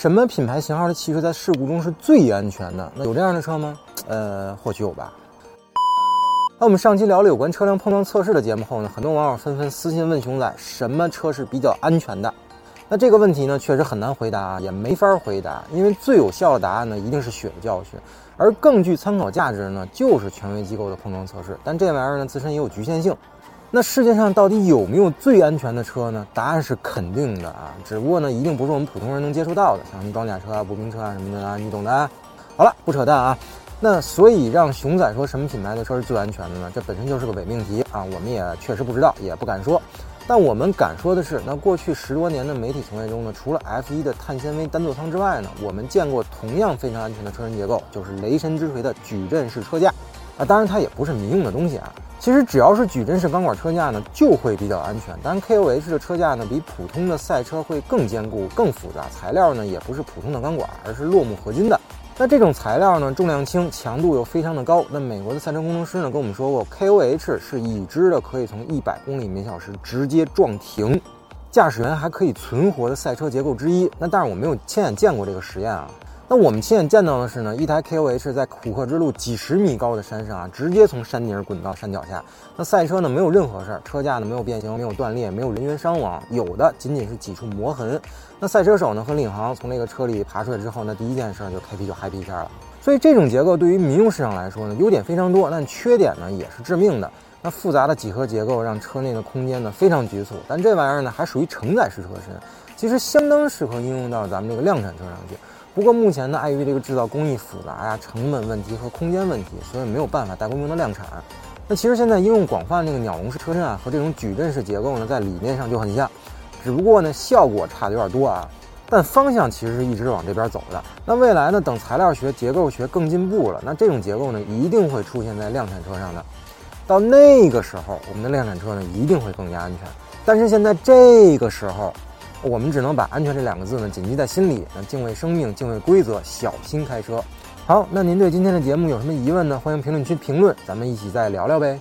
什么品牌型号的汽车在事故中是最安全的？那有这样的车吗？呃，或许有吧。那我们上期聊了有关车辆碰撞测试的节目后呢，很多网友纷纷私信问熊仔，什么车是比较安全的？那这个问题呢，确实很难回答啊，也没法回答，因为最有效的答案呢，一定是血的教训，而更具参考价值呢，就是权威机构的碰撞测试。但这玩意儿呢，自身也有局限性。那世界上到底有没有最安全的车呢？答案是肯定的啊，只不过呢，一定不是我们普通人能接触到的，像什么装甲车啊、步兵车啊什么的啊，你懂的。啊好了，不扯淡啊。那所以让熊仔说什么品牌的车是最安全的呢？这本身就是个伪命题啊，我们也确实不知道，也不敢说。但我们敢说的是，那过去十多年的媒体从业中呢，除了 F1 的碳纤维单座舱之外呢，我们见过同样非常安全的车身结构，就是雷神之锤的矩阵式车架。啊，当然它也不是民用的东西啊。其实只要是矩阵式钢管车架呢，就会比较安全。当然，KOH 的车架呢，比普通的赛车会更坚固、更复杂，材料呢也不是普通的钢管，而是落木合金的。那这种材料呢，重量轻，强度又非常的高。那美国的赛车工程师呢跟我们说过，KOH 是已知的可以从一百公里每小时直接撞停，驾驶员还可以存活的赛车结构之一。那但是我没有亲眼见过这个实验啊。那我们亲眼见到的是呢，一台 KOH 在虎克之路几十米高的山上啊，直接从山顶滚到山脚下。那赛车呢没有任何事儿，车架呢没有变形，没有断裂，没有人员伤亡，有的仅仅是几处磨痕。那赛车手呢和领航从那个车里爬出来之后，那第一件事就开皮就嗨皮一下了。所以这种结构对于民用市场来说呢，优点非常多，但缺点呢也是致命的。那复杂的几何结构让车内的空间呢非常局促，但这玩意儿呢还属于承载式车身，其实相当适合应用到咱们这个量产车上去。不过目前呢，碍于这个制造工艺复杂呀、成本问题和空间问题，所以没有办法大规模的量产。那其实现在应用广泛这个鸟笼式车身啊，和这种矩阵式结构呢，在理念上就很像，只不过呢效果差的有点多啊。但方向其实是一直往这边走的。那未来呢，等材料学、结构学更进步了，那这种结构呢，一定会出现在量产车上的。到那个时候，我们的量产车呢，一定会更加安全。但是现在这个时候。我们只能把“安全”这两个字呢谨记在心里，那敬畏生命，敬畏规则，小心开车。好，那您对今天的节目有什么疑问呢？欢迎评论区评论，咱们一起再聊聊呗。